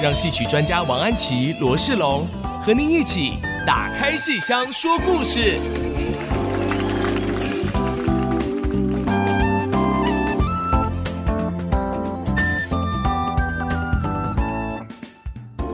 让戏曲专家王安琪、罗世龙和您一起打开戏箱说故事。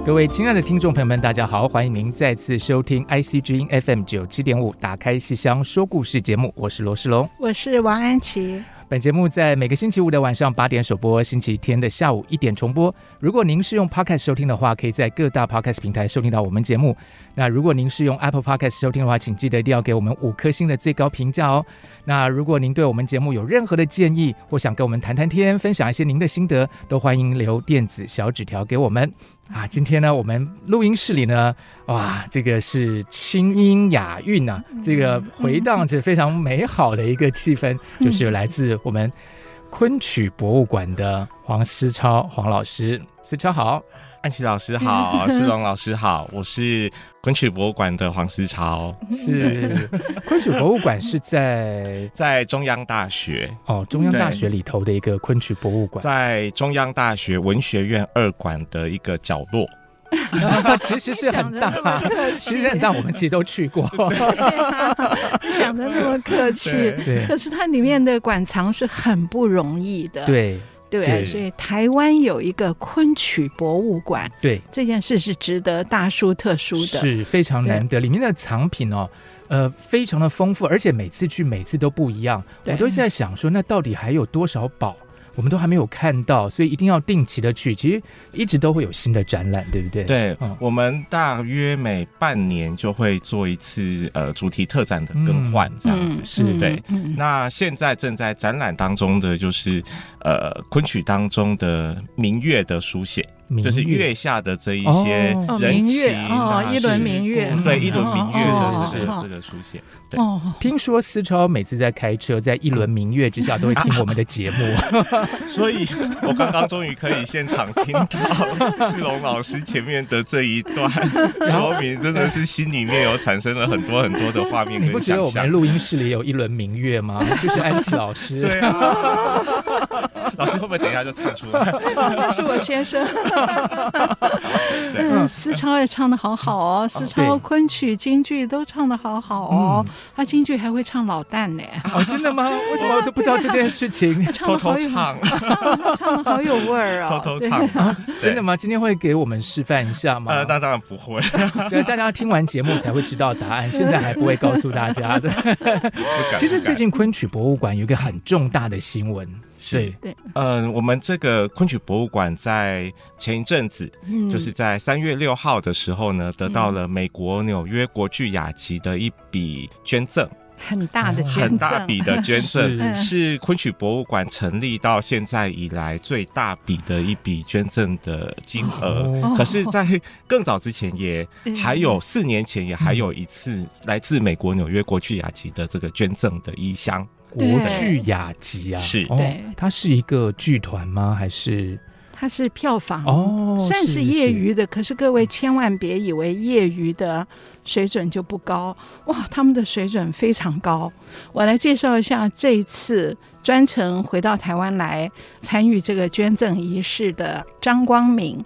各位亲爱的听众朋友们，大家好，欢迎您再次收听 IC 之音 FM 九七点五打开戏箱说故事节目，我是罗世龙，我是王安祈。本节目在每个星期五的晚上八点首播，星期天的下午一点重播。如果您是用 Podcast 收听的话，可以在各大 Podcast 平台收听到我们节目。那如果您是用 Apple Podcast 收听的话，请记得一定要给我们五颗星的最高评价哦。那如果您对我们节目有任何的建议，或想跟我们谈谈天，分享一些您的心得，都欢迎留电子小纸条给我们。啊，今天呢，我们录音室里呢，哇，这个是清音雅韵啊，这个回荡着非常美好的一个气氛，就是来自我们昆曲博物馆的黄思超黄老师，思超好。安琪老师好，思龙老师好，我是昆曲博物馆的黄思超。是昆曲博物馆是在 在中央大学哦，中央大学里头的一个昆曲博物馆，在中央大学文学院二馆的一个角落。其实是很大，其实很大，我们其实都去过。讲的那么客气，对，可是它里面的馆藏是很不容易的，对。对，所以台湾有一个昆曲博物馆，对这件事是值得大书特书的，是非常难得。里面的藏品哦，呃，非常的丰富，而且每次去每次都不一样。我都在想说，那到底还有多少宝？我们都还没有看到，所以一定要定期的去。其实一直都会有新的展览，对不对？对，嗯、我们大约每半年就会做一次呃主题特展的更换，这样子、嗯、是对。嗯、那现在正在展览当中的就是呃昆曲当中的明月的书写。就是月下的这一些人情，哦，一轮明月，对，一轮明月的这个这个书写。对，听说思超每次在开车，在一轮明月之下都会听我们的节目，所以我刚刚终于可以现场听到志龙老师前面的这一段 说明，真的是心里面有产生了很多很多的画面。你不觉得我们录音室里有一轮明月吗？就是安琪老师。对啊，老师会不会等一下就唱出来？是我先生。嗯，思超也唱的好好哦，思超昆曲京剧都唱的好好哦，他京剧还会唱老旦呢。哦，真的吗？为什么我都不知道这件事情？偷偷唱，唱得好有味儿啊！偷偷唱，真的吗？今天会给我们示范一下吗？呃，那当然不会。对，大家听完节目才会知道答案，现在还不会告诉大家的。其实最近昆曲博物馆有一个很重大的新闻。是对，嗯，我们这个昆曲博物馆在前一阵子，嗯、就是在三月六号的时候呢，得到了美国纽约国剧雅集的一笔捐赠，很大的很大笔的 捐赠，是。昆曲博物馆成立到现在以来最大笔的一笔捐赠的金额。哦、可是，在更早之前，也还有四年前，也还有一次来自美国纽约国剧雅集的这个捐赠的衣箱。国剧雅集啊，是，对，它是一个剧团吗？还是它是票房哦，算是业余的。是是，可是各位千万别以为业余的水准就不高，哇，他们的水准非常高。我来介绍一下这一次专程回到台湾来参与这个捐赠仪式的张光明。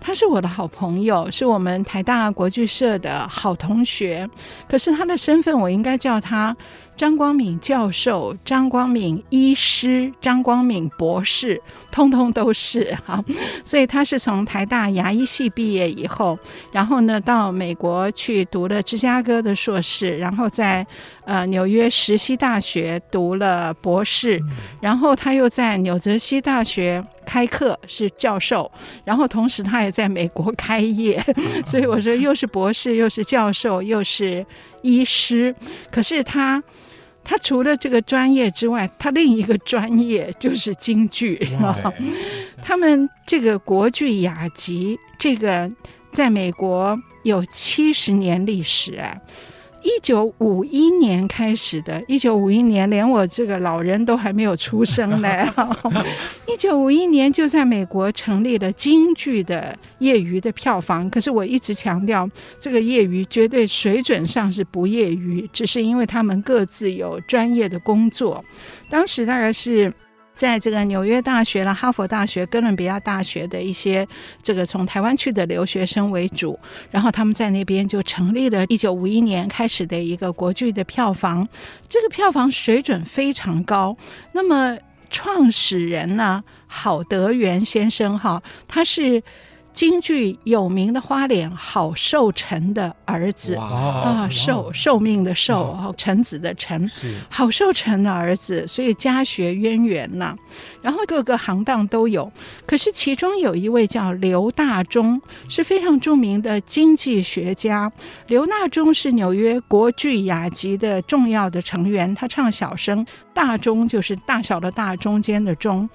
他是我的好朋友，是我们台大国剧社的好同学。可是他的身份，我应该叫他张光敏教授、张光敏医师、张光敏博士，通通都是哈。所以他是从台大牙医系毕业以后，然后呢到美国去读了芝加哥的硕士，然后在呃纽约石溪大学读了博士，然后他又在纽泽西大学。开课是教授，然后同时他也在美国开业，所以我说又是博士，又是教授，又是医师。可是他他除了这个专业之外，他另一个专业就是京剧。他们这个国剧雅集，这个在美国有七十年历史啊。一九五一年开始的，一九五一年连我这个老人都还没有出生呢。一九五一年就在美国成立了京剧的业余的票房，可是我一直强调，这个业余绝对水准上是不业余，只是因为他们各自有专业的工作。当时大概是。在这个纽约大学了、哈佛大学、哥伦比亚大学的一些这个从台湾去的留学生为主，然后他们在那边就成立了一九五一年开始的一个国剧的票房，这个票房水准非常高。那么创始人呢，郝德元先生哈，他是。京剧有名的花脸郝寿臣的儿子啊，寿寿命的寿，臣子的臣，郝寿臣的儿子，所以家学渊源呐。然后各个行当都有，可是其中有一位叫刘大中，是非常著名的经济学家。刘大中是纽约国剧雅集的重要的成员，他唱小生。大中就是大小的大，中间的中。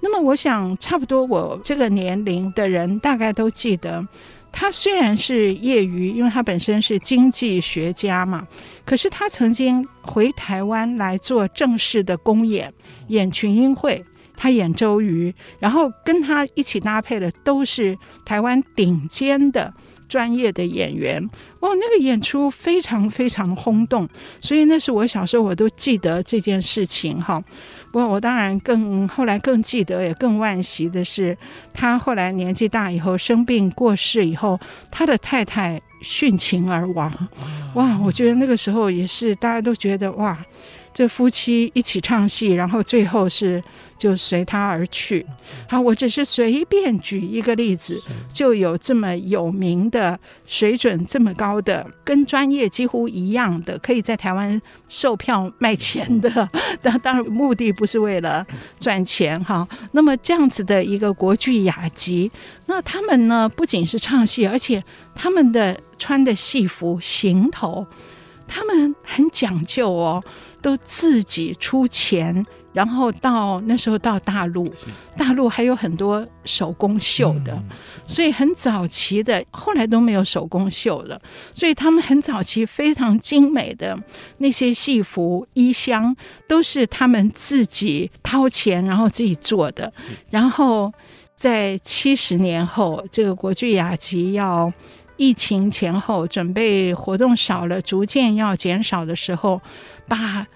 那么，我想差不多我这个年龄的人大概都记得，他虽然是业余，因为他本身是经济学家嘛，可是他曾经回台湾来做正式的公演，演群英会，他演周瑜，然后跟他一起搭配的都是台湾顶尖的。专业的演员哦，那个演出非常非常轰动，所以那是我小时候我都记得这件事情哈。不过我当然更后来更记得，也更惋惜的是，他后来年纪大以后生病过世以后，他的太太殉情而亡。哇，我觉得那个时候也是大家都觉得哇。这夫妻一起唱戏，然后最后是就随他而去。好，我只是随便举一个例子，就有这么有名的、水准这么高的、跟专业几乎一样的，可以在台湾售票卖钱的。当当然，目的不是为了赚钱哈。那么这样子的一个国剧雅集，那他们呢，不仅是唱戏，而且他们的穿的戏服、行头。他们很讲究哦，都自己出钱，然后到那时候到大陆，大陆还有很多手工绣的，所以很早期的，后来都没有手工绣了，所以他们很早期非常精美的那些戏服、衣箱，都是他们自己掏钱然后自己做的。然后在七十年后，这个国剧雅集要。疫情前后，准备活动少了，逐渐要减少的时候，把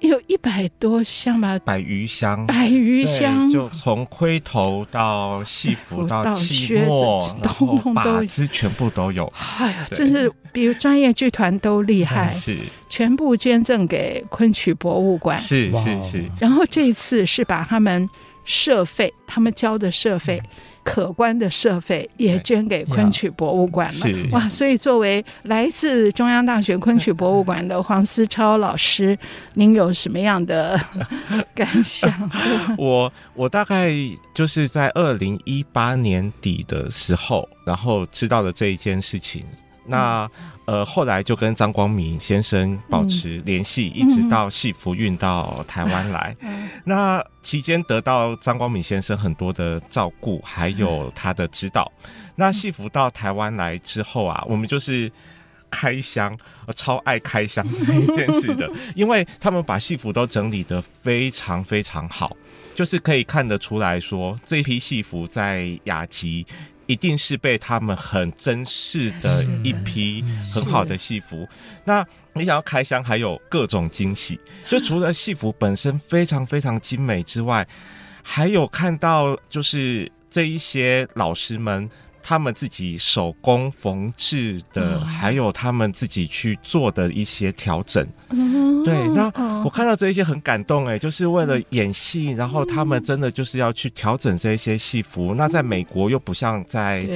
有一百多箱吧，百余箱，百余箱，就从盔头到戏服 到器末，然后把子全部都有。哎呀，真是比如专业剧团都厉害，是全部捐赠给昆曲博物馆，是是是。然后这一次是把他们社费，他们交的社费。可观的设备也捐给昆曲博物馆了，哇！所以作为来自中央大学昆曲博物馆的黄思超老师，您有什么样的 感想？我我大概就是在二零一八年底的时候，然后知道了这一件事情。那呃，后来就跟张光明先生保持联系，嗯、一直到戏服运到台湾来。嗯、那期间得到张光明先生很多的照顾，还有他的指导。嗯、那戏服到台湾来之后啊，我们就是开箱，我超爱开箱这一件事的，因为他们把戏服都整理得非常非常好，就是可以看得出来说，这批戏服在雅集。一定是被他们很珍视的一批很好的戏服。那你想要开箱还有各种惊喜，就除了戏服本身非常非常精美之外，还有看到就是这一些老师们。他们自己手工缝制的，还有他们自己去做的一些调整。对，那我看到这一些很感动哎，就是为了演戏，然后他们真的就是要去调整这一些戏服。那在美国又不像在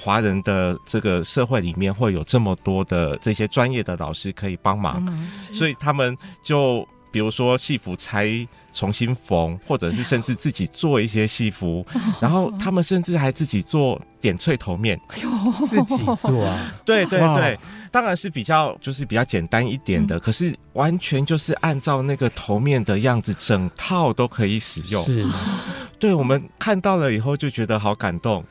华人的这个社会里面会有这么多的这些专业的老师可以帮忙，所以他们就比如说戏服拆重新缝，或者是甚至自己做一些戏服，然后他们甚至还自己做点翠头面，自己做啊？对对对，当然是比较就是比较简单一点的，可是完全就是按照那个头面的样子，整套都可以使用。是，对我们看到了以后就觉得好感动。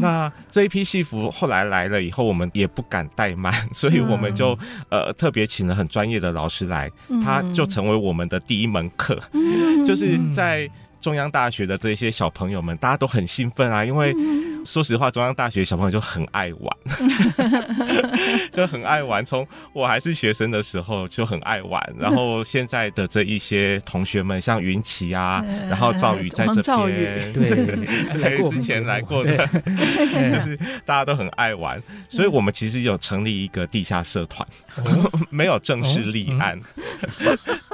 那这一批戏服后来来了以后，我们也不敢怠慢，所以我们就呃特别请了很专业的老师来，他就成为我们的第一门课，就是在中央大学的这些小朋友们，大家都很兴奋啊，因为。说实话，中央大学小朋友就很爱玩，就很爱玩。从我还是学生的时候就很爱玩，然后现在的这一些同学们，像云奇啊，然后赵宇在这边，对，还有之前来过的，就是大家都很爱玩，所以我们其实有成立一个地下社团，没有正式立案，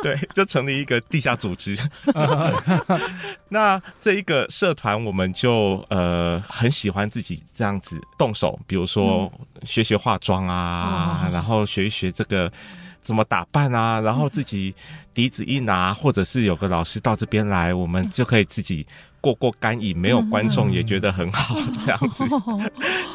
对，就成立一个地下组织。那这一个社团，我们就呃很喜。欢自己这样子动手，比如说学学化妆啊，嗯、然后学一学这个怎么打扮啊，然后自己笛子一拿，或者是有个老师到这边来，我们就可以自己过过干瘾，没有观众也觉得很好，这样子。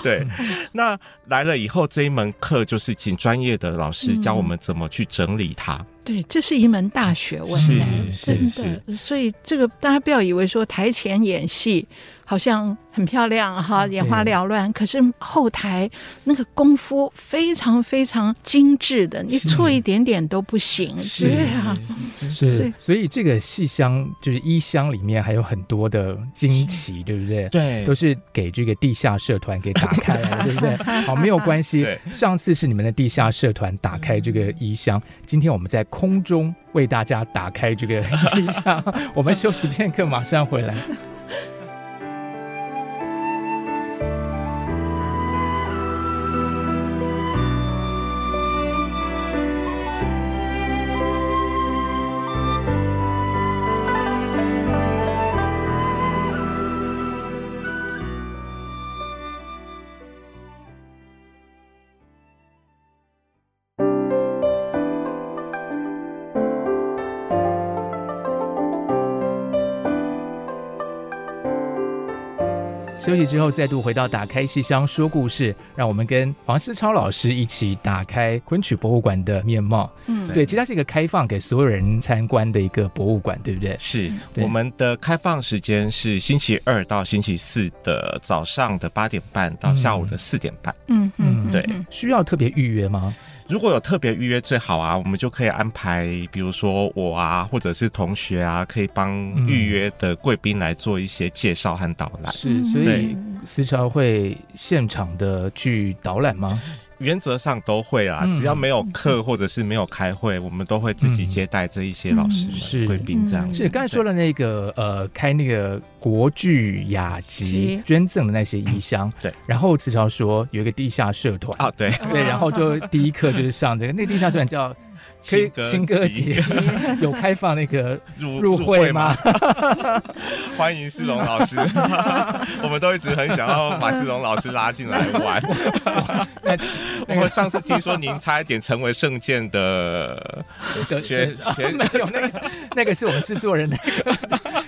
对，那来了以后，这一门课就是请专业的老师教我们怎么去整理它。对，这是一门大学问，是是是。所以这个大家不要以为说台前演戏。好像很漂亮哈，眼花缭乱。可是后台那个功夫非常非常精致的，你错一点点都不行。是啊，是。所以这个戏箱就是衣箱里面还有很多的惊奇，对不对？对，都是给这个地下社团给打开了，对不对？好，没有关系。上次是你们的地下社团打开这个衣箱，今天我们在空中为大家打开这个 音箱。我们休息片刻，马上回来。休息之后，再度回到打开戏箱说故事，让我们跟黄思超老师一起打开昆曲博物馆的面貌。嗯，对，其实它是一个开放给所有人参观的一个博物馆，对不对？是，对我们的开放时间是星期二到星期四的早上的八点半到下午的四点半。嗯嗯，对，需要特别预约吗？如果有特别预约最好啊，我们就可以安排，比如说我啊，或者是同学啊，可以帮预约的贵宾来做一些介绍和导览。是，所以思超会现场的去导览吗？原则上都会啊，只要没有课或者是没有开会，我们都会自己接待这一些老师们、是。贵宾这样。是。刚才说的那个呃，开那个国剧雅集捐赠的那些衣箱，对。然后子乔说有一个地下社团。啊，对。对，然后就第一课就是上这个，那个地下社团叫。可以轻歌节有开放那个入入会吗？欢迎思龙老师，我们都一直很想要把思龙老师拉进来玩。我们上次听说您差一点成为圣剑的学学，没有那个那个是我们制作人那个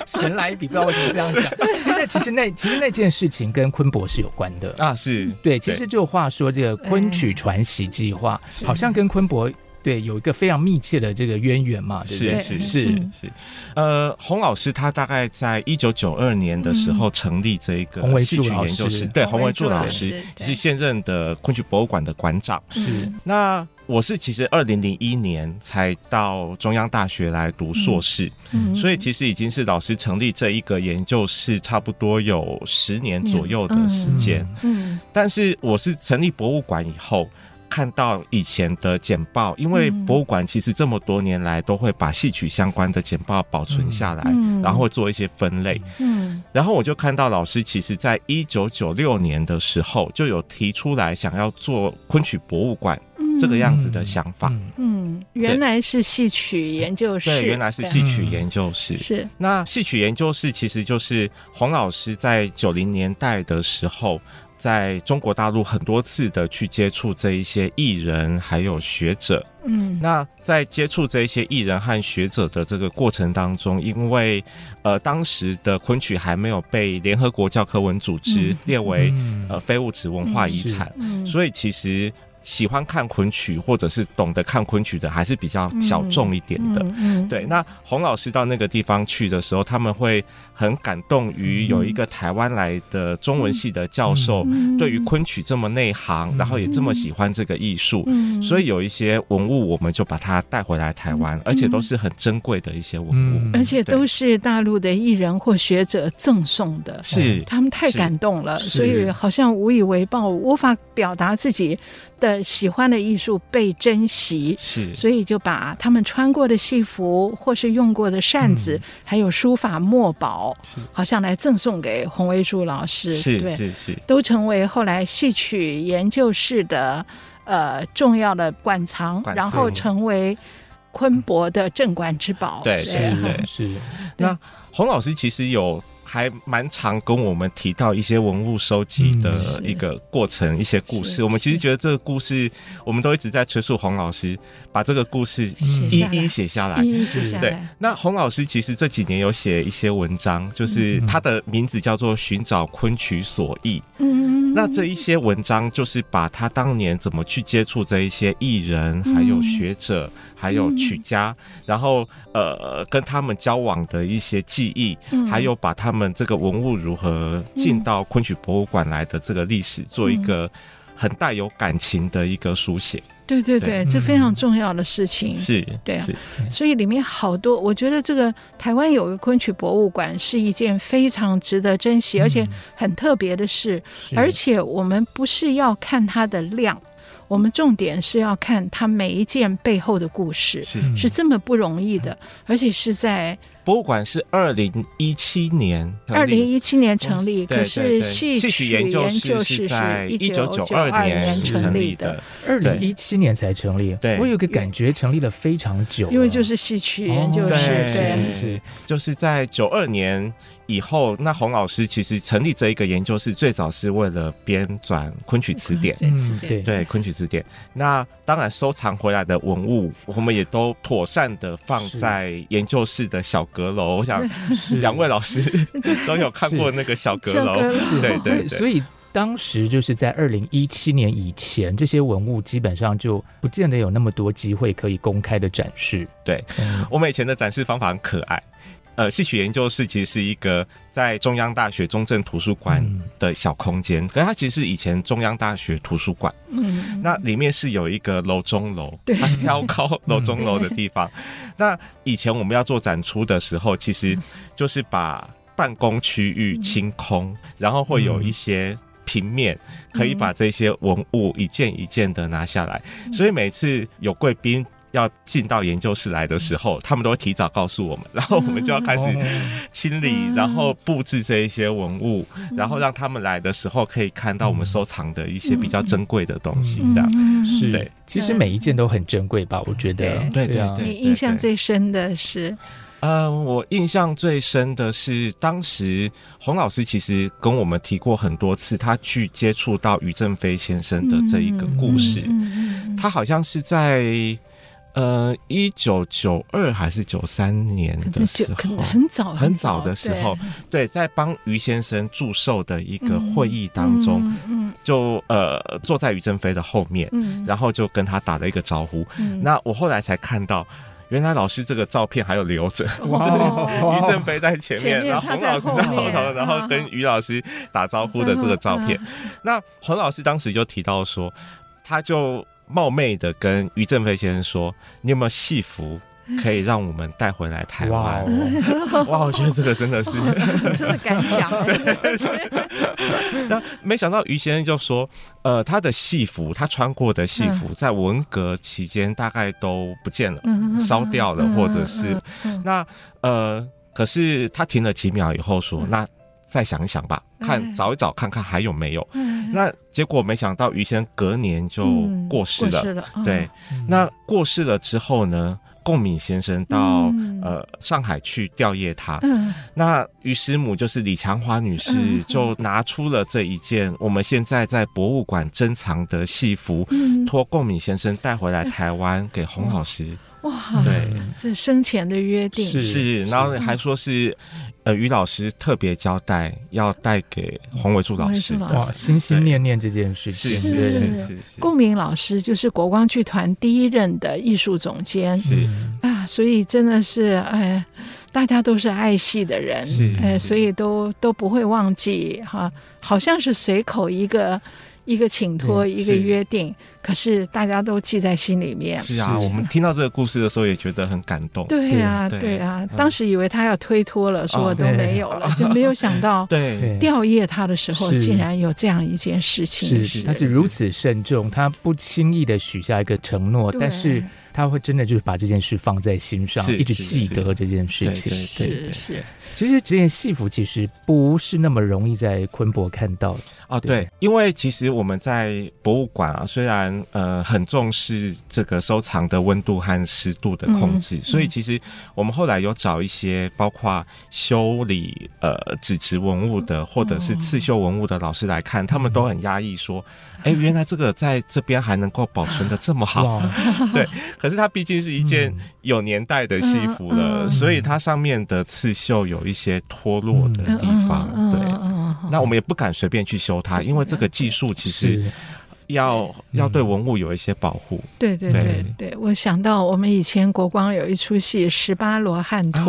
神来一笔，不知道为什么这样讲。其实其实那其实那件事情跟昆博是有关的啊，是对。其实就话说这个昆曲传习计划，好像跟昆博。对，有一个非常密切的这个渊源嘛，对不对？是是是是。呃，洪老师他大概在一九九二年的时候成立这一个戏曲研究室，对，洪维柱老师是现任的昆曲博物馆的馆长。是。那我是其实二零零一年才到中央大学来读硕士，所以其实已经是老师成立这一个研究室差不多有十年左右的时间。嗯。但是我是成立博物馆以后。看到以前的简报，因为博物馆其实这么多年来都会把戏曲相关的简报保存下来，嗯、然后做一些分类。嗯，然后我就看到老师其实在一九九六年的时候就有提出来想要做昆曲博物馆这个样子的想法。嗯，嗯，原来是戏曲研究室。对，原来是戏曲研究室。是。那戏曲研究室其实就是洪老师在九零年代的时候，在中国大陆很多次的去接触这一些艺人还有学者。嗯，那在接触这一些艺人和学者的这个过程当中，因为呃当时的昆曲还没有被联合国教科文组织列为呃非物质文化遗产，所以其实。喜欢看昆曲或者是懂得看昆曲的还是比较小众一点的，嗯嗯。嗯、对。那洪老师到那个地方去的时候，他们会很感动于有一个台湾来的中文系的教授，对于昆曲这么内行，然后也这么喜欢这个艺术，所以有一些文物我们就把它带回来台湾，而且都是很珍贵的一些文物，而且都是大陆的艺人或学者赠送的，是他们太感动了，所以好像无以为报，无法表达自己的喜欢的艺术被珍惜，是，所以就把他们穿过的戏服，或是用过的扇子，嗯、还有书法墨宝，是好像来赠送给洪为柱老师，是对是是，都成为后来戏曲研究室的呃重要的馆藏，然后成为昆博的镇馆之宝。对，是，对，是。那洪老师其实有。还蛮常跟我们提到一些文物收集的一个过程，嗯、一些故事。我们其实觉得这个故事，我们都一直在催促洪老师把这个故事一一写下来。是，对。那洪老师其实这几年有写一些文章，就是他的名字叫做《寻找昆曲所忆》。嗯，那这一些文章就是把他当年怎么去接触这一些艺人，还有学者。还有曲家，嗯、然后呃，跟他们交往的一些记忆，嗯、还有把他们这个文物如何进到昆曲博物馆来的这个历史，嗯、做一个很带有感情的一个书写。对对对，对这非常重要的事情。是，对啊。所以里面好多，我觉得这个台湾有个昆曲博物馆是一件非常值得珍惜，嗯、而且很特别的事。而且我们不是要看它的量。我们重点是要看它每一件背后的故事，是是这么不容易的，而且是在。博物馆是二零一七年，二零一七年成立，可是戏曲研究室是在一九九二年成立的，二零一七年才成立。对，我有个感觉，成立了非常久，因为就是戏曲研究室，对，是就是在九二年以后，那洪老师其实成立这一个研究室，最早是为了编纂昆曲词典，嗯，对对，昆曲词典。那当然收藏回来的文物，我们也都妥善的放在研究室的小阁楼，我想 两位老师 都有看过那个小阁楼，对对对。所以当时就是在二零一七年以前，这些文物基本上就不见得有那么多机会可以公开的展示。对，我们以前的展示方法很可爱。呃，戏曲研究室其实是一个在中央大学中正图书馆的小空间，嗯、可是它其实是以前中央大学图书馆。嗯，那里面是有一个楼中楼，对它挑高楼中楼的地方。嗯、那以前我们要做展出的时候，其实就是把办公区域清空，嗯、然后会有一些平面可以把这些文物一件一件的拿下来，嗯、所以每次有贵宾。要进到研究室来的时候，他们都会提早告诉我们，然后我们就要开始清理，然后布置这一些文物，然后让他们来的时候可以看到我们收藏的一些比较珍贵的东西。这样是对，其实每一件都很珍贵吧？我觉得，对对对。你印象最深的是？嗯，我印象最深的是当时洪老师其实跟我们提过很多次，他去接触到于正飞先生的这一个故事。他好像是在。呃，一九九二还是九三年的时候，很早很早的时候，对，在帮于先生祝寿的一个会议当中，嗯，就呃坐在于正飞的后面，嗯，然后就跟他打了一个招呼。那我后来才看到，原来老师这个照片还有留着，就是于正飞在前面，然后洪老师在后头，然后跟于老师打招呼的这个照片。那洪老师当时就提到说，他就。冒昧的跟于正飞先生说：“你有没有戏服可以让我们带回来台湾？”哇，哇，我觉得这个真的是 真的敢讲。对，那没想到于先生就说：“呃，他的戏服，他穿过的戏服，在文革期间大概都不见了，烧掉了，或者是那呃，可是他停了几秒以后说：‘那’。”再想一想吧，看找一找看看还有没有。嗯、那结果没想到于先生隔年就过世了。嗯、了对，嗯、那过世了之后呢？贡敏先生到、嗯、呃上海去吊唁他，嗯、那于师母就是李强华女士，就拿出了这一件我们现在在博物馆珍藏的戏服，托贡敏先生带回来台湾给洪老师。哇，对，这是生前的约定。是，是，然后还说是。呃，于老师特别交代要带给黄伟柱老师的，哇，心心念念这件事。情，是是是是。贡敏老师就是国光剧团第一任的艺术总监，是。啊，所以真的是哎，大家都是爱戏的人，是哎，所以都都不会忘记哈，好像是随口一个。一个请托，一个约定，可是大家都记在心里面。是啊，我们听到这个故事的时候也觉得很感动。对啊，对。啊，当时以为他要推脱了，说我都没有了，就没有想到，对，吊唁他的时候竟然有这样一件事情。是，他是如此慎重，他不轻易的许下一个承诺，但是他会真的就是把这件事放在心上，一直记得这件事情。对对。是。其实这件戏服其实不是那么容易在昆博看到的。哦，对，因为其实我们在博物馆啊，虽然呃很重视这个收藏的温度和湿度的控制，嗯、所以其实我们后来有找一些包括修理呃纸质文物的或者是刺绣文物的老师来看，嗯、他们都很压抑说，哎、嗯，原来这个在这边还能够保存的这么好，对，可是它毕竟是一件有年代的戏服了，所以它上面的刺绣有。有一些脱落的地方，对，那我们也不敢随便去修它，因为这个技术其实要要对文物有一些保护。对对对对，我想到我们以前国光有一出戏《十八罗汉图》，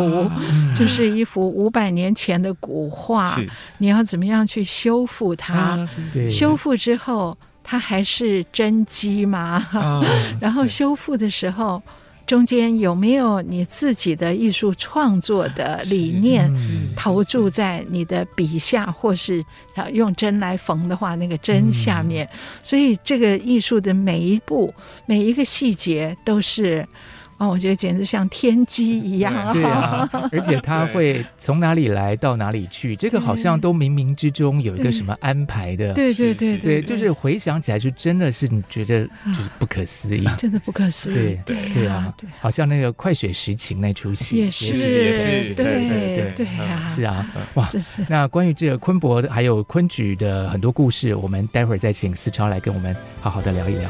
就是一幅五百年前的古画，你要怎么样去修复它？修复之后，它还是真迹吗？然后修复的时候。中间有没有你自己的艺术创作的理念投注在你的笔下，或是用针来缝的话，那个针下面，所以这个艺术的每一步、每一个细节都是。哦，我觉得简直像天机一样。对啊，而且他会从哪里来到哪里去，这个好像都冥冥之中有一个什么安排的。对对对对，就是回想起来，就真的是你觉得就是不可思议，真的不可思议。对对对啊，好像那个《快雪时晴》那出戏也是也是，对对对啊，是啊，哇，那关于这个昆博还有昆曲的很多故事，我们待会儿再请思超来跟我们好好的聊一聊。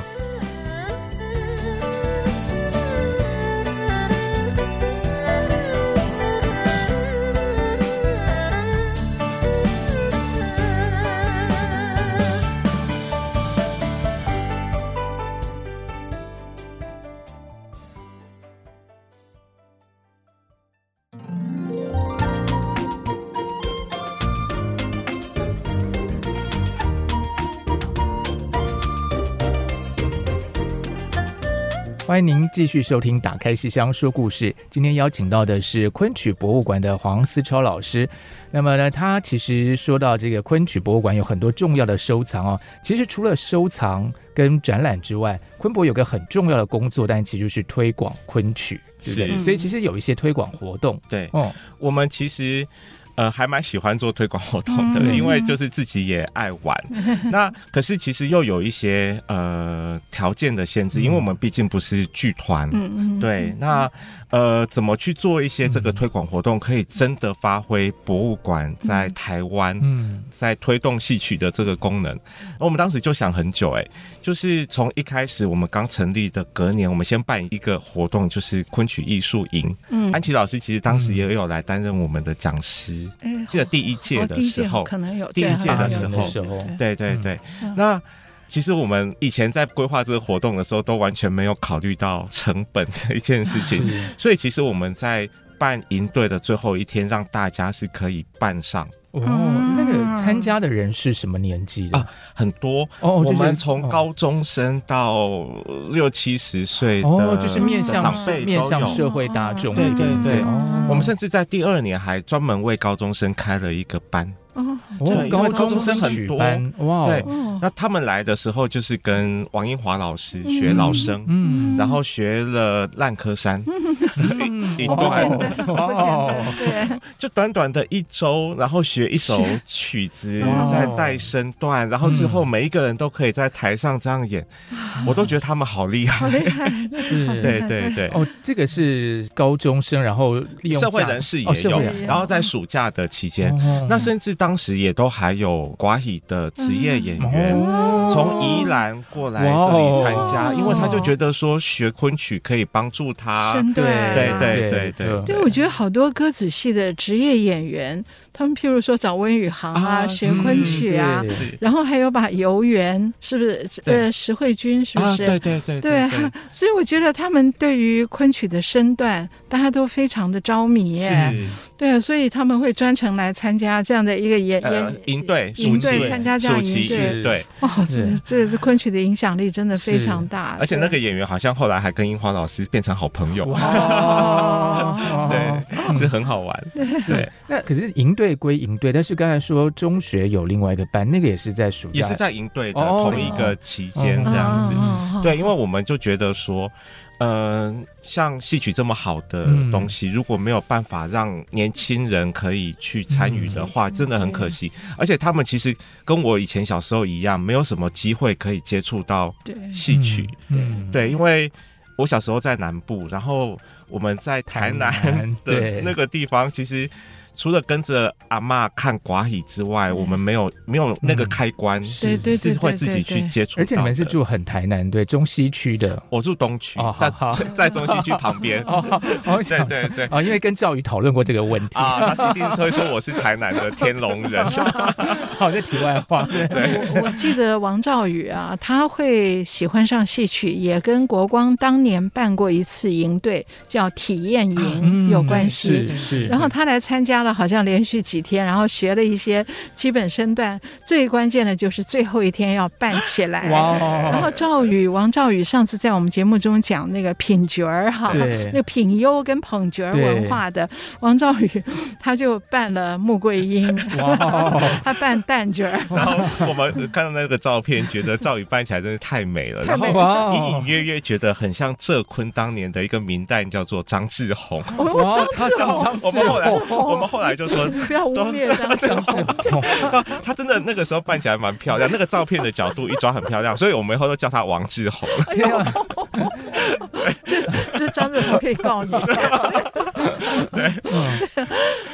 欢迎您继续收听《打开戏箱说故事》。今天邀请到的是昆曲博物馆的黄思超老师。那么呢，他其实说到这个昆曲博物馆有很多重要的收藏哦。其实除了收藏跟展览之外，昆博有个很重要的工作，但其实就是推广昆曲，对不对？所以其实有一些推广活动。对，哦，我们其实。呃，还蛮喜欢做推广活动的，嗯、因为就是自己也爱玩。嗯、那可是其实又有一些呃条件的限制，嗯、因为我们毕竟不是剧团。对，那呃，怎么去做一些这个推广活动，可以真的发挥博物馆在台湾嗯在推动戏曲的这个功能？嗯、我们当时就想很久，哎，就是从一开始我们刚成立的隔年，我们先办一个活动，就是昆曲艺术营。嗯，安琪老师其实当时也有来担任我们的讲师。记得第一届的时候，可能有第一届的时候，对对对。那其实我们以前在规划这个活动的时候，都完全没有考虑到成本这一件事情。所以其实我们在办营队的最后一天，让大家是可以办上。哦，那个参加的人是什么年纪的啊？很多哦，我们从高中生到六七十岁的，哦，就是面向长辈，面向社会大众。对对对，我们甚至在第二年还专门为高中生开了一个班。哦，对，高中生很多，哇，对，那他们来的时候就是跟王英华老师学老生，嗯，然后学了《烂柯山》，一段，哦，对，就短短的一周，然后学一首曲子，再带身段，然后之后每一个人都可以在台上这样演，我都觉得他们好厉害，好厉害，是，对对对，哦，这个是高中生，然后利用社会人士也有，然后在暑假的期间，那甚至当时也都还有寡喜的职业演员从宜兰过来这里参加，因为他就觉得说学昆曲可以帮助他，对对对对。对，对，我觉得好多歌仔戏的职业演员。他们譬如说找温宇航啊，学昆曲啊，然后还有把游园，是不是？呃，石慧君是不是？对对对对。所以我觉得他们对于昆曲的身段，大家都非常的着迷耶。对啊，所以他们会专程来参加这样的一个演演营队，营队参加这样营队。对。哦，这这这昆曲的影响力真的非常大。而且那个演员好像后来还跟樱花老师变成好朋友。哦。对，是很好玩。对。那可是营队。队归营队，但是刚才说中学有另外一个班，那个也是在暑假，也是在营队的同一个期间这样子。对，因为我们就觉得说，嗯、呃，像戏曲这么好的东西，嗯、如果没有办法让年轻人可以去参与的话，嗯、真的很可惜。嗯、而且他们其实跟我以前小时候一样，没有什么机会可以接触到戏曲。嗯，对，因为我小时候在南部，然后我们在台南的那个地方，其实。除了跟着阿妈看寡语之外，我们没有没有那个开关，是是会自己去接触。而且你们是住很台南，对，中西区的，我住东区，在在中西区旁边。对对对，啊，因为跟赵宇讨论过这个问题啊，他一定会说我是台南的天龙人。好，这题外话。对，我记得王兆宇啊，他会喜欢上戏曲，也跟国光当年办过一次营队，叫体验营有关系。是，然后他来参加。好像连续几天，然后学了一些基本身段，最关键的就是最后一天要扮起来。哇！然后赵宇王赵宇上次在我们节目中讲那个品角儿哈，对那个品优跟捧角儿文化的王赵宇，他就扮了穆桂英，哇 他扮旦角儿。然后我们看到那个照片，觉得赵宇扮起来真是太美了，然后隐隐约约觉得很像浙昆当年的一个名旦，叫做张志宏。哇，张志宏，我们后来我们。后来就说 不要污蔑张志宏，他真的那个时候扮起来蛮漂亮，那个照片的角度一抓很漂亮，所以我们以后都叫他王志宏。这这张志宏可以告你。对，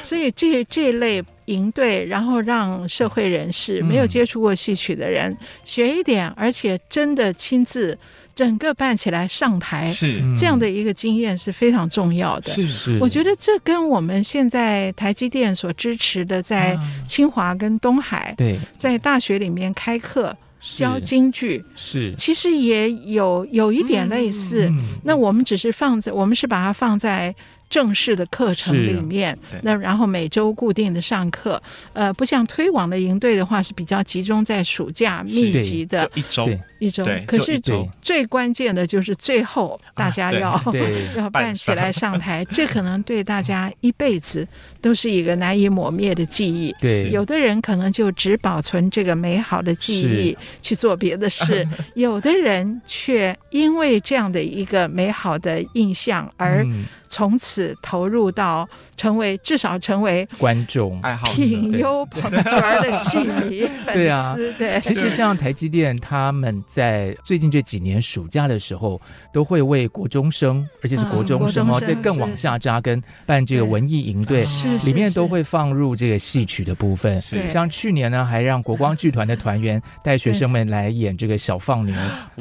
所以这这类营队，然后让社会人士没有接触过戏曲的人学一点，而且真的亲自。整个办起来上台是。这样的一个经验是非常重要的。是。是，我觉得这跟我们现在台积电所支持的，在清华跟东海，对，在大学里面开课教京剧，是。其实也有有一点类似。那我们只是放在，我们是把它放在。正式的课程里面，那然后每周固定的上课，呃，不像推广的营队的话是比较集中在暑假密集的，一周。一周。可是最关键的就是最后大家要 要办起来上台，这可能对大家一辈子都是一个难以磨灭的记忆。对，有的人可能就只保存这个美好的记忆去做别的事，有的人却因为这样的一个美好的印象而。从此投入到成为至少成为观众爱好品优捧角的戏迷 粉丝。对啊，对。其实像台积电，他们在最近这几年暑假的时候，都会为国中生，而且是国中生哦，在更往下扎根办这个文艺营队，里面都会放入这个戏曲的部分。像去年呢，还让国光剧团的团员带学生们来演这个小放牛。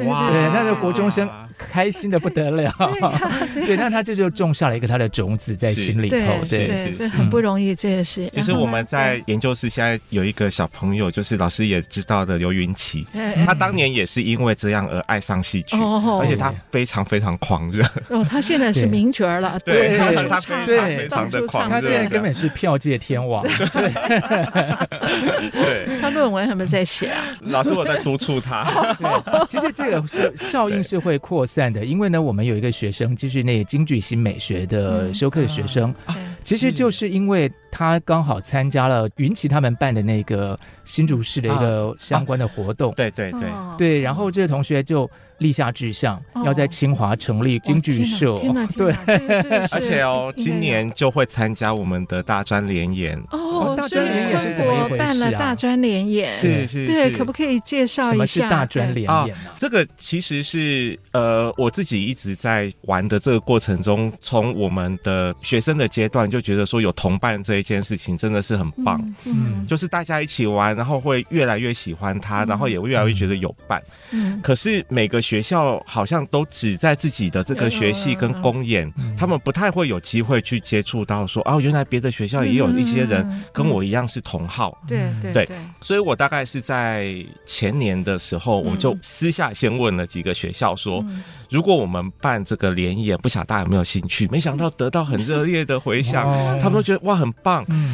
哇，对，那个国中生开心的不得了。对，那他这就种下了一个他的种子在心里头。对，对，对，很不容易，这也是。其实我们在研究室现在有一个小朋友，就是老师也知道的刘云奇，他当年也是因为这样而爱上戏曲，而且他非常非非常狂热。哦，他现在是名角儿了，对，他他非常非常的狂热，他现在根本是票界天王。对，他论文有没有在写啊？老师，我在督促他。其实这个是效应是会扩散的，因为呢，我们有一个学生就是那个京剧新美学的修课的学生。其实就是因为他刚好参加了云奇他们办的那个新竹市的一个相关的活动，对对对对，然后这个同学就。立下志向，要在清华成立京剧社。对，而且哦，今年就会参加我们的大专联演。哦，大专联演是怎么一回事啊？办了大专联演，是是。对，可不可以介绍一下？什么是大专联演？这个其实是呃，我自己一直在玩的这个过程中，从我们的学生的阶段就觉得说，有同伴这一件事情真的是很棒。嗯，就是大家一起玩，然后会越来越喜欢他，然后也会越来越觉得有伴。嗯，可是每个。学校好像都只在自己的这个学系跟公演，他们不太会有机会去接触到说哦，原来别的学校也有一些人跟我一样是同号。对对对，所以我大概是在前年的时候，我就私下先问了几个学校说，如果我们办这个联演，不晓得大家有没有兴趣？没想到得到很热烈的回响，他们都觉得哇很棒。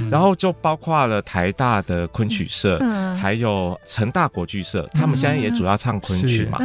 然后就包括了台大的昆曲社，还有成大国剧社，他们现在也主要唱昆曲嘛，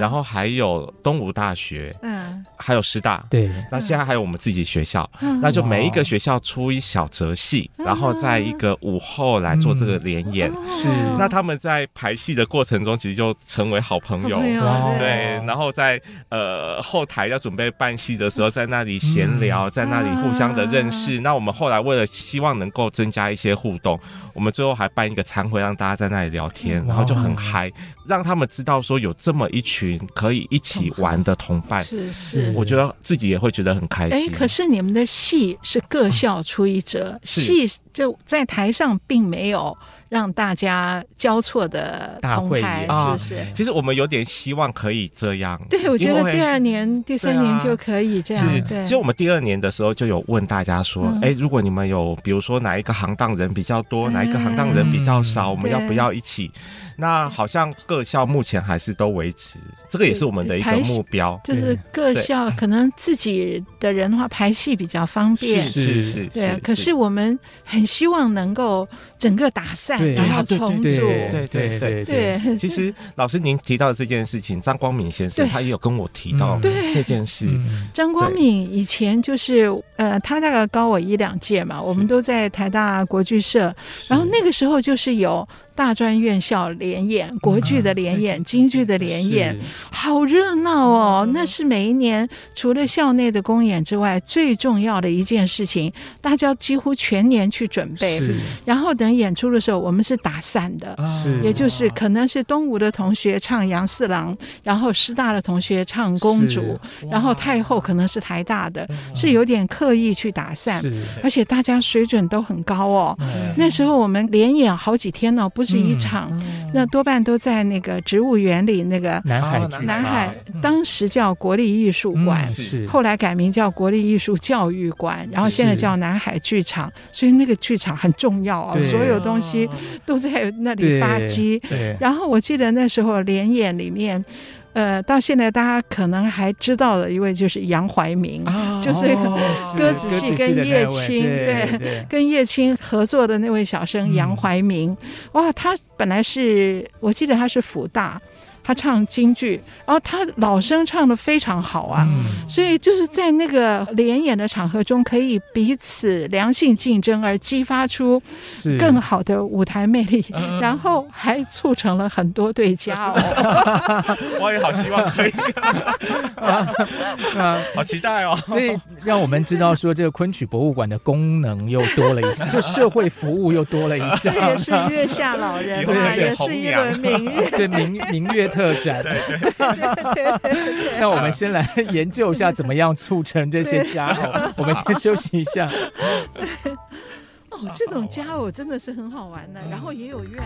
然后。还有东吴大学，嗯，还有师大，对，那现在还有我们自己学校，那就每一个学校出一小折戏，然后在一个午后来做这个联演，是。那他们在排戏的过程中，其实就成为好朋友，对。然后在呃后台要准备办戏的时候，在那里闲聊，在那里互相的认识。那我们后来为了希望能够增加一些互动，我们最后还办一个餐会，让大家在那里聊天，然后就很嗨，让他们知道说有这么一群。可以一起玩的同伴，是是，我觉得自己也会觉得很开心。哎，可是你们的戏是各校出一折，戏就在台上并没有让大家交错的大会，是不是？其实我们有点希望可以这样。对，我觉得第二年、第三年就可以这样。是，其实我们第二年的时候就有问大家说，哎，如果你们有，比如说哪一个行当人比较多，哪一个行当人比较少，我们要不要一起？那好像各校目前还是都维持，这个也是我们的一个目标。就是各校可能自己的人的话排戏比较方便，是是是。对，可是我们很希望能够整个打散，然后重组。对对对对。其实老师您提到的这件事情，张光敏先生他也有跟我提到这件事。张光敏以前就是呃，他大概高我一两届嘛，我们都在台大国剧社，然后那个时候就是有。大专院校联演，国剧的联演，京剧的联演，好热闹哦！那是每一年除了校内的公演之外，最重要的一件事情，大家几乎全年去准备。然后等演出的时候，我们是打散的，是，也就是可能是东吴的同学唱杨四郎，然后师大的同学唱公主，然后太后可能是台大的，是有点刻意去打散，而且大家水准都很高哦。那时候我们连演好几天呢，不。是一场，那多半都在那个植物园里那个南海南海，当时叫国立艺术馆，是。后来改名叫国立艺术教育馆，然后现在叫南海剧场，所以那个剧场很重要啊，所有东西都在那里发机。然后我记得那时候联演里面。呃，到现在大家可能还知道的一位就是杨怀民，就是 歌子戏跟叶青，对，跟叶青合作的那位小生杨怀民。哇，他本来是我记得他是福大。他唱京剧，然后他老生唱的非常好啊，嗯、所以就是在那个联演的场合中，可以彼此良性竞争，而激发出更好的舞台魅力，是然后还促成了很多对家哦。我也好希望可以，啊，好期待哦！所以让我们知道说，这个昆曲博物馆的功能又多了一些，就社会服务又多了一些。这也是月下老人嘛，也是一轮明月，对明明月。特展，那我们先来研究一下怎么样促成这些佳偶。我们先休息一下。哦，这种佳偶真的是很好玩的，然后也有怨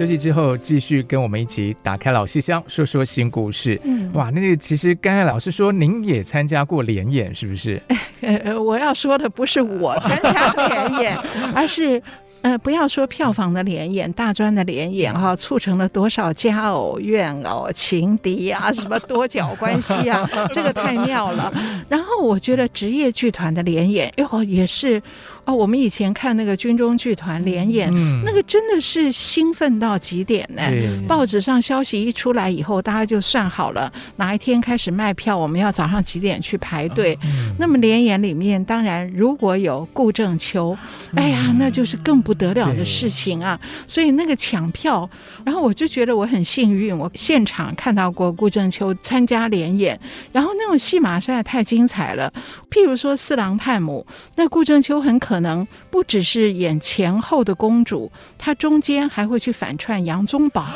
休息之后，继续跟我们一起打开老戏箱，说说新故事。嗯，哇，那个其实刚才老师说您也参加过联演，是不是？呃，我要说的不是我参加联演，而是。呃，不要说票房的联演，大专的联演哈，促成了多少家偶、怨偶、情敌啊，什么多角关系啊，这个太妙了。然后我觉得职业剧团的联演哟，也是哦，我们以前看那个军中剧团联演，嗯、那个真的是兴奋到极点呢。报纸上消息一出来以后，大家就算好了哪一天开始卖票，我们要早上几点去排队。嗯、那么联演里面，当然如果有顾正秋，哎呀，那就是更不。不得了的事情啊！所以那个抢票，然后我就觉得我很幸运，我现场看到过顾正秋参加联演，然后那种戏码实在太精彩了。譬如说《四郎探母》，那顾正秋很可能不只是演前后的公主，她中间还会去反串杨宗保，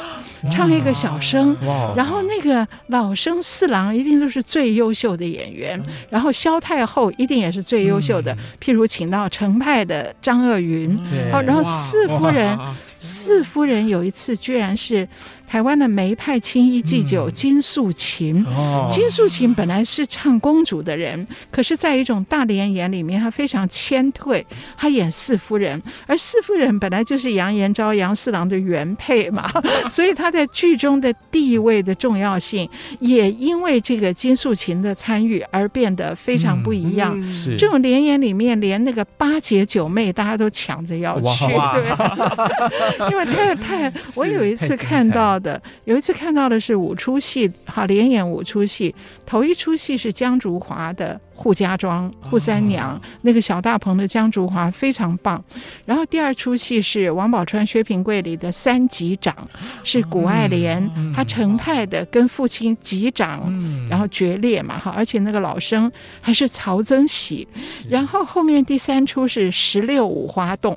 唱一个小生。然后那个老生四郎一定都是最优秀的演员，然后萧太后一定也是最优秀的。譬如请到程派的张鄂云。然后四夫人，四夫人有一次居然是。台湾的梅派青衣祭酒金素琴，嗯、金素琴本来是唱公主的人，可是在一种大连演里面，她非常谦退，她演四夫人，而四夫人本来就是杨延昭杨四郎的原配嘛，所以她在剧中的地位的重要性，也因为这个金素琴的参与而变得非常不一样。嗯、这种联演里面，连那个八姐九妹大家都抢着要去，对，因为太太，我有一次看到。的有一次看到的是五出戏，哈，连演五出戏，头一出戏是江竹华的。扈家庄、扈三娘，那个小大鹏的江竹华非常棒。然后第二出戏是王宝钏、薛平贵里的三级长，是谷爱莲，他程派的跟父亲级长，然后决裂嘛哈，而且那个老生还是曹增喜。然后后面第三出是十六五花洞，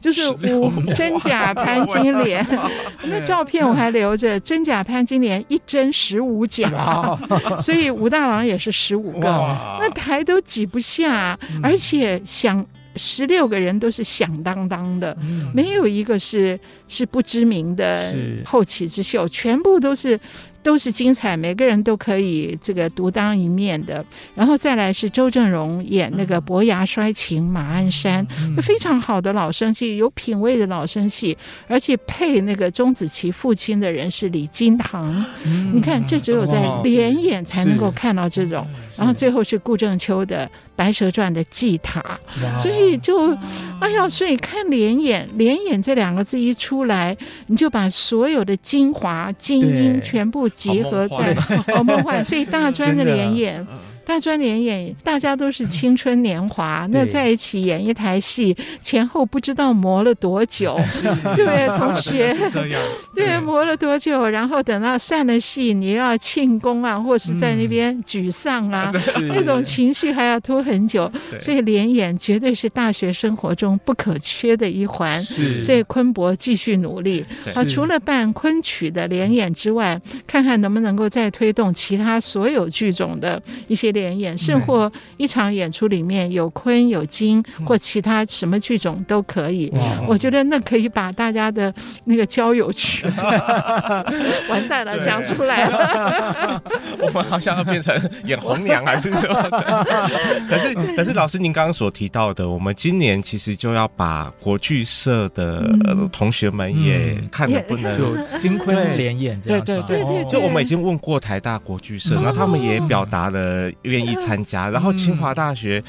就是五真假潘金莲，那照片我还留着，真假潘金莲一真十五假，所以武大郎也是十五个。那台都挤不下，而且响十六个人都是响当当的，嗯、没有一个是是不知名的后起之秀，全部都是。都是精彩，每个人都可以这个独当一面的。然后再来是周正荣演那个伯牙摔琴马鞍山，嗯、非常好的老生戏，有品位的老生戏，而且配那个钟子期父亲的人是李金堂。嗯、你看，这只有在联演才能够看到这种。然后最后是顾正秋的《白蛇传》的祭塔，所以就哎呀，所以看联演，联演这两个字一出来，你就把所有的精华精英全部。集合在哦梦幻，所以大专的联演。大专联演，大家都是青春年华，那在一起演一台戏，前后不知道磨了多久，对，从学，对，磨了多久，然后等到散了戏，你要庆功啊，或是在那边沮丧啊，那种情绪还要拖很久，所以联演绝对是大学生活中不可缺的一环。所以昆博继续努力，啊，除了办昆曲的联演之外，看看能不能够再推动其他所有剧种的一些。联演，甚或一场演出里面有昆有京或其他什么剧种都可以。我觉得那可以把大家的那个交友群 完蛋了讲出来了。我们好像要变成演红娘还是什么？可是可是老师您刚刚所提到的，我们今年其实就要把国剧社的同学们也看的不能就金昆联演这样。对对对，就我们已经问过台大国剧社，然后他们也表达了。愿意参加，然后清华大学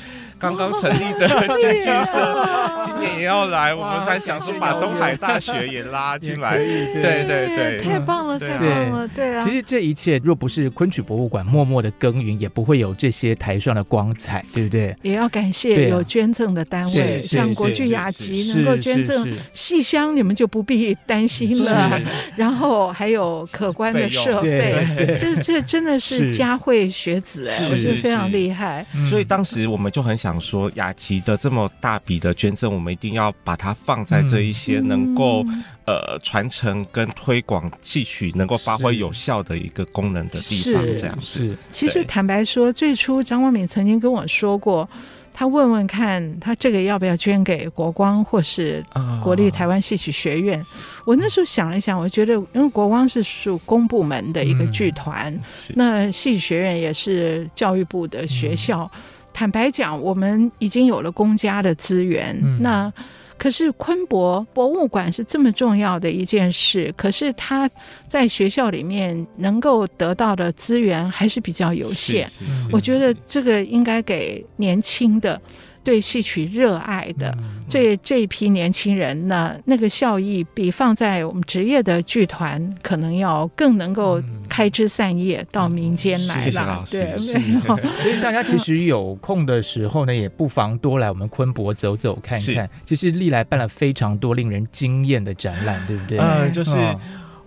刚刚成立的京剧社今年也要来，我们在想说把东海大学也拉进来，对对对，太棒了，太棒了，对啊。其实这一切若不是昆曲博物馆默默的耕耘，也不会有这些台上的光彩，对不对？也要感谢有捐赠的单位，像国剧雅集能够捐赠戏箱，你们就不必担心了。然后还有可观的设备，这这真的是佳慧学子哎。是非常厉害，所以当时我们就很想说，雅琪的这么大笔的捐赠，我们一定要把它放在这一些能够呃传承跟推广戏曲能够发挥有效的一个功能的地方。这样是。其实坦白说，最初张光敏曾经跟我说过。他问问看，他这个要不要捐给国光或是国立台湾戏曲学院？哦、我那时候想了一想，我觉得因为国光是属公部门的一个剧团，嗯、那戏曲学院也是教育部的学校。嗯坦白讲，我们已经有了公家的资源，嗯、那。可是昆博博物馆是这么重要的一件事，可是他在学校里面能够得到的资源还是比较有限。我觉得这个应该给年轻的。对戏曲热爱的这这一批年轻人呢，那个效益比放在我们职业的剧团可能要更能够开枝散叶到民间来了。对，所以大家其实有空的时候呢，也不妨多来我们昆博走走看看。其实历来办了非常多令人惊艳的展览，对不对？嗯，就是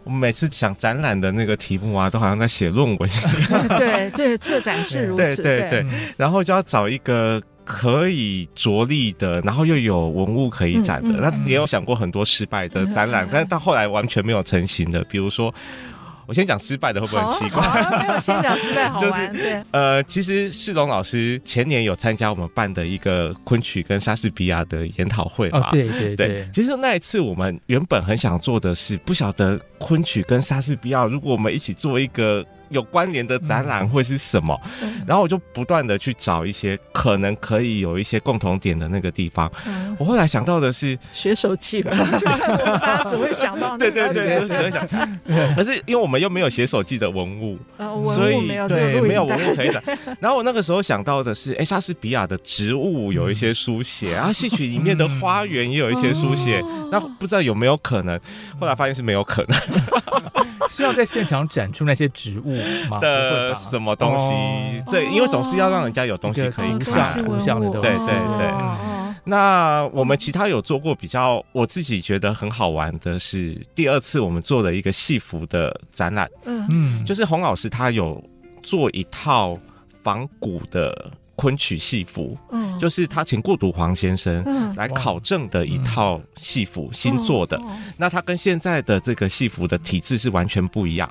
我们每次想展览的那个题目啊，都好像在写论文一样。对对，策展是如此。对对对，然后就要找一个。可以着力的，然后又有文物可以展的，那、嗯嗯、也有想过很多失败的展览，嗯、但是到后来完全没有成型的，比如说。我先讲失败的会不会很奇怪？啊啊、没有，先讲失败好玩。就是、对，呃，其实世龙老师前年有参加我们办的一个昆曲跟莎士比亚的研讨会嘛？哦、对对对，对。其实那一次我们原本很想做的是，不晓得昆曲跟莎士比亚，如果我们一起做一个有关联的展览会是什么？嗯、然后我就不断的去找一些可能可以有一些共同点的那个地方。嗯、我后来想到的是学手记了，大家只会想到那个。对对对，只会想。可是因为我们。又没有写手记的文物，哦、所以文物没有对没有文物可以的。然后我那个时候想到的是，哎，莎士比亚的植物有一些书写，然后戏曲里面的花园也有一些书写，那、嗯、不知道有没有可能？后来发现是没有可能，是要在现场展出那些植物吗？的什么东西？这、哦、因为总是要让人家有东西可以看，图像的东西，对对对。哦那我们其他有做过比较，我自己觉得很好玩的是第二次我们做了一个戏服的展览，嗯。嗯，就是洪老师他有做一套仿古的昆曲戏服，嗯，就是他请顾笃黄先生来考证的一套戏服，新做的。那他跟现在的这个戏服的体制是完全不一样。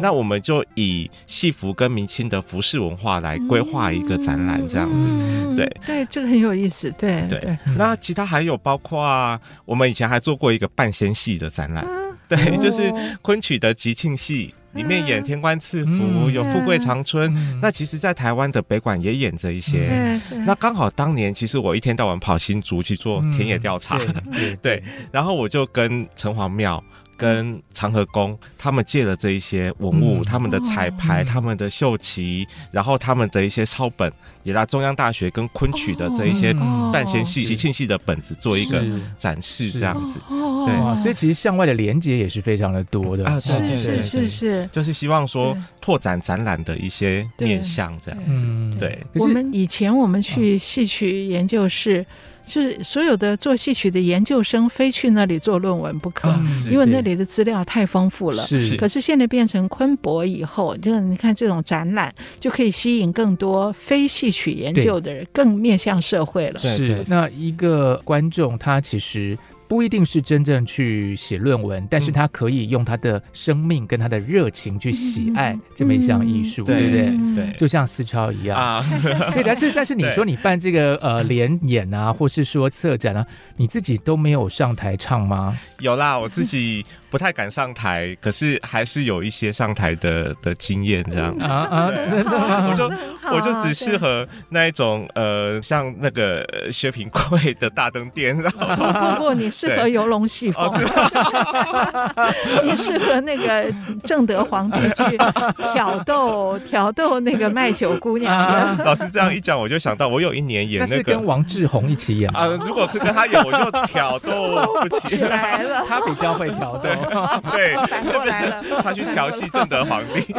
那我们就以戏服跟明清的服饰文化来规划一个展览，这样子，对。对，这个很有意思，对对。那其他还有包括我们以前还做过一个半仙戏的展览，对，就是昆曲的吉庆戏里面演天官赐福，有富贵长春。那其实，在台湾的北馆也演这一些。那刚好当年，其实我一天到晚跑新竹去做田野调查，对，然后我就跟城隍庙。跟长和宫他们借了这一些文物，嗯、他们的彩排、嗯、他们的绣旗，然后他们的一些抄本，也拿中央大学跟昆曲的这一些半仙戏、吉庆戏的本子做一个展示，这样子。对，所以其实向外的连接也是非常的多的。啊。对对对，是是是，就是希望说拓展展览的一些面向，这样子。对，我们以前我们去戏曲研究室。就是所有的做戏曲的研究生非去那里做论文不可，嗯、因为那里的资料太丰富了。是，可是现在变成昆博以后，就是你看这种展览就可以吸引更多非戏曲研究的人，更面向社会了。是，那一个观众他其实。不一定是真正去写论文，但是他可以用他的生命跟他的热情去喜爱这么一项艺术，对不对？对，就像思超一样啊。对，但是 但是你说你办这个呃联演啊，或是说策展啊，你自己都没有上台唱吗？有啦，我自己不太敢上台，可是还是有一些上台的的经验这样啊啊，真的吗？我就我就只适合那一种呃，像那个薛平贵的大灯店，然后通过你。适合游龙戏凤，也适合那个正德皇帝去挑逗挑逗那个卖酒姑娘。老师这样一讲，我就想到我有一年演那个跟王志宏一起演啊。如果是跟他演，我就挑逗不起来 了。他比较会挑逗，对，反过来了。他去调戏正德皇帝。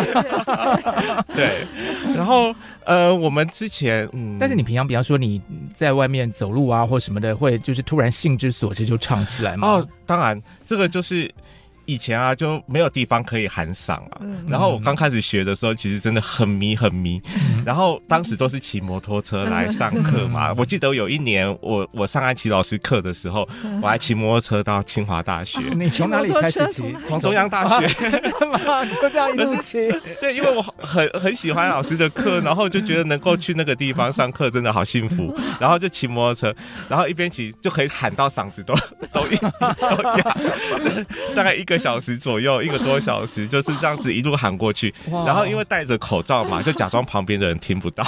对，然后呃，我们之前嗯，但是你平常比方说你在外面走路啊或什么的，会就是突然兴之所至就唱起来吗？哦，当然，这个就是。以前啊，就没有地方可以喊嗓啊。然后我刚开始学的时候，其实真的很迷很迷。然后当时都是骑摩托车来上课嘛。我记得有一年，我我上安琪老师课的时候，我还骑摩托车到清华大学。你从哪里开始骑？从中央大学。就这样一路骑。对，因为我很很喜欢老师的课，然后就觉得能够去那个地方上课真的好幸福。然后就骑摩托车，然后一边骑就可以喊到嗓子都都哑，都哑，大概一个。小时左右，一个多小时就是这样子一路喊过去。然后因为戴着口罩嘛，就假装旁边的人听不到。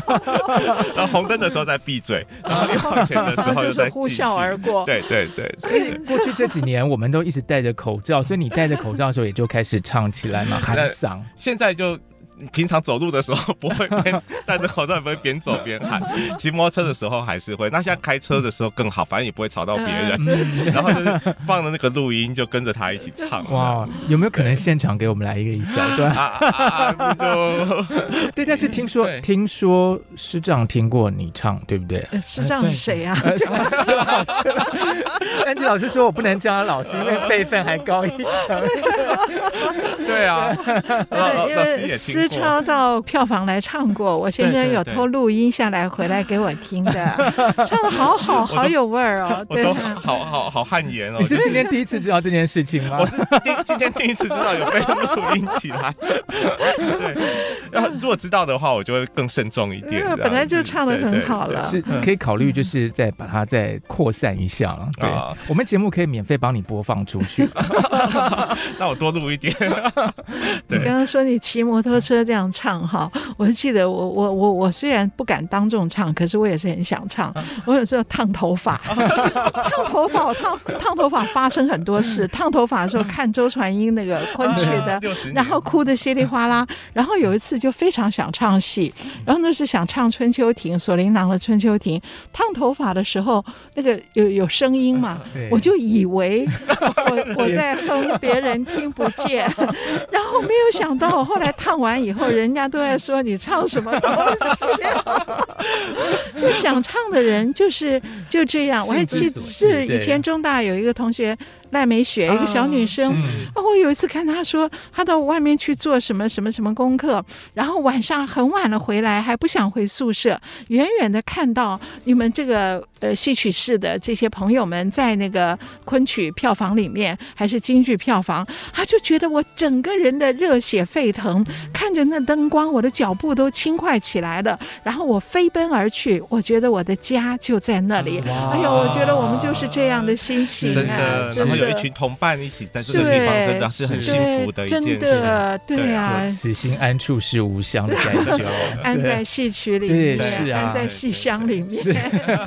然后红灯的时候再闭嘴，然后你往前的时候又在呼啸而过。对对对，所以过去这几年我们都一直戴着口罩，所以你戴着口罩的时候也就开始唱起来嘛，喊嗓。现在就。平常走路的时候不会边 戴着口罩，也不会边走边喊。骑摩托车的时候还是会。那现在开车的时候更好，反正也不会吵到别人。嗯、然后就是放的那个录音，就跟着他一起唱。哇，有没有可能现场给我们来一个一小段？啊啊、就对，但是听说听说师长听过你唱，对不对？师长是谁呀？安吉老师说：“我不能叫他老师，因为辈分还高一层。”对啊，老老师也听。思超到票房来唱过，我先生有偷录音下来回来给我听的，唱的好好，好有味儿哦，对，好好好汗颜哦。你是今天第一次知道这件事情吗？我是今今天第一次知道有被录音起来。对，然后如果知道的话，我就会更慎重一点。本来就唱的很好了，是可以考虑就是再把它再扩散一下了。对，我们节目可以免费帮你播放出去。那我多录一点。你刚刚说你骑摩托车。这样唱哈，我就记得我我我我虽然不敢当众唱，可是我也是很想唱。我有时候烫头发，烫头发，我烫烫头发发生很多事。烫头发的时候看周传英那个昆曲的，然后哭的稀里哗啦。然后有一次就非常想唱戏，然后那是想唱《春秋亭》，锁麟囊的《春秋亭》。烫头发的时候，那个有有声音嘛，我就以为我我在哼，别人听不见。然后没有想到，后来烫完。以后人家都在说你唱什么东西，啊，就想唱的人就是就这样。我还记得是以前中大有一个同学。赖美雪，一个小女生。啊，我有一次看她说，她到外面去做什么什么什么功课，然后晚上很晚了回来，还不想回宿舍。远远的看到你们这个呃戏曲室的这些朋友们在那个昆曲票房里面，还是京剧票房，她就觉得我整个人的热血沸腾，看着那灯光，我的脚步都轻快起来了。然后我飞奔而去，我觉得我的家就在那里。哎呦，我觉得我们就是这样的心情啊，真的。有一群同伴一起在这个地方，真的是很幸福的一件事。真的，对啊，此心安处是吾乡的感觉，安在戏曲里面，是啊，安在戏乡里面。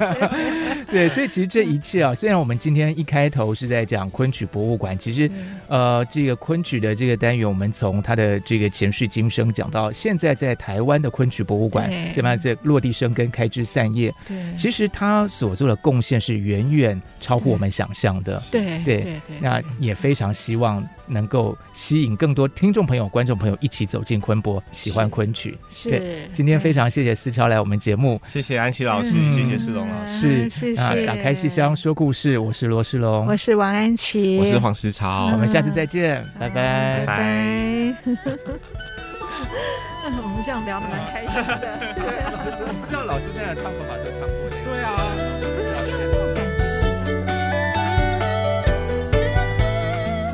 对，所以其实这一切啊，虽然我们今天一开头是在讲昆曲博物馆，其实呃，这个昆曲的这个单元，我们从它的这个前世今生讲到现在，在台湾的昆曲博物馆，这边在落地生根、开枝散叶。对，其实他所做的贡献是远远超乎我们想象的。对对。对对，那也非常希望能够吸引更多听众朋友、观众朋友一起走进昆博，喜欢昆曲。是，对，今天非常谢谢思超来我们节目，谢谢安琪老师，谢谢思龙老师，是，啊，打开戏箱说故事，我是罗世龙，我是王安琪，我是黄思超，我们下次再见，拜拜，拜拜。我们这样聊得蛮开心的，知道老师在唱歌把这唱过，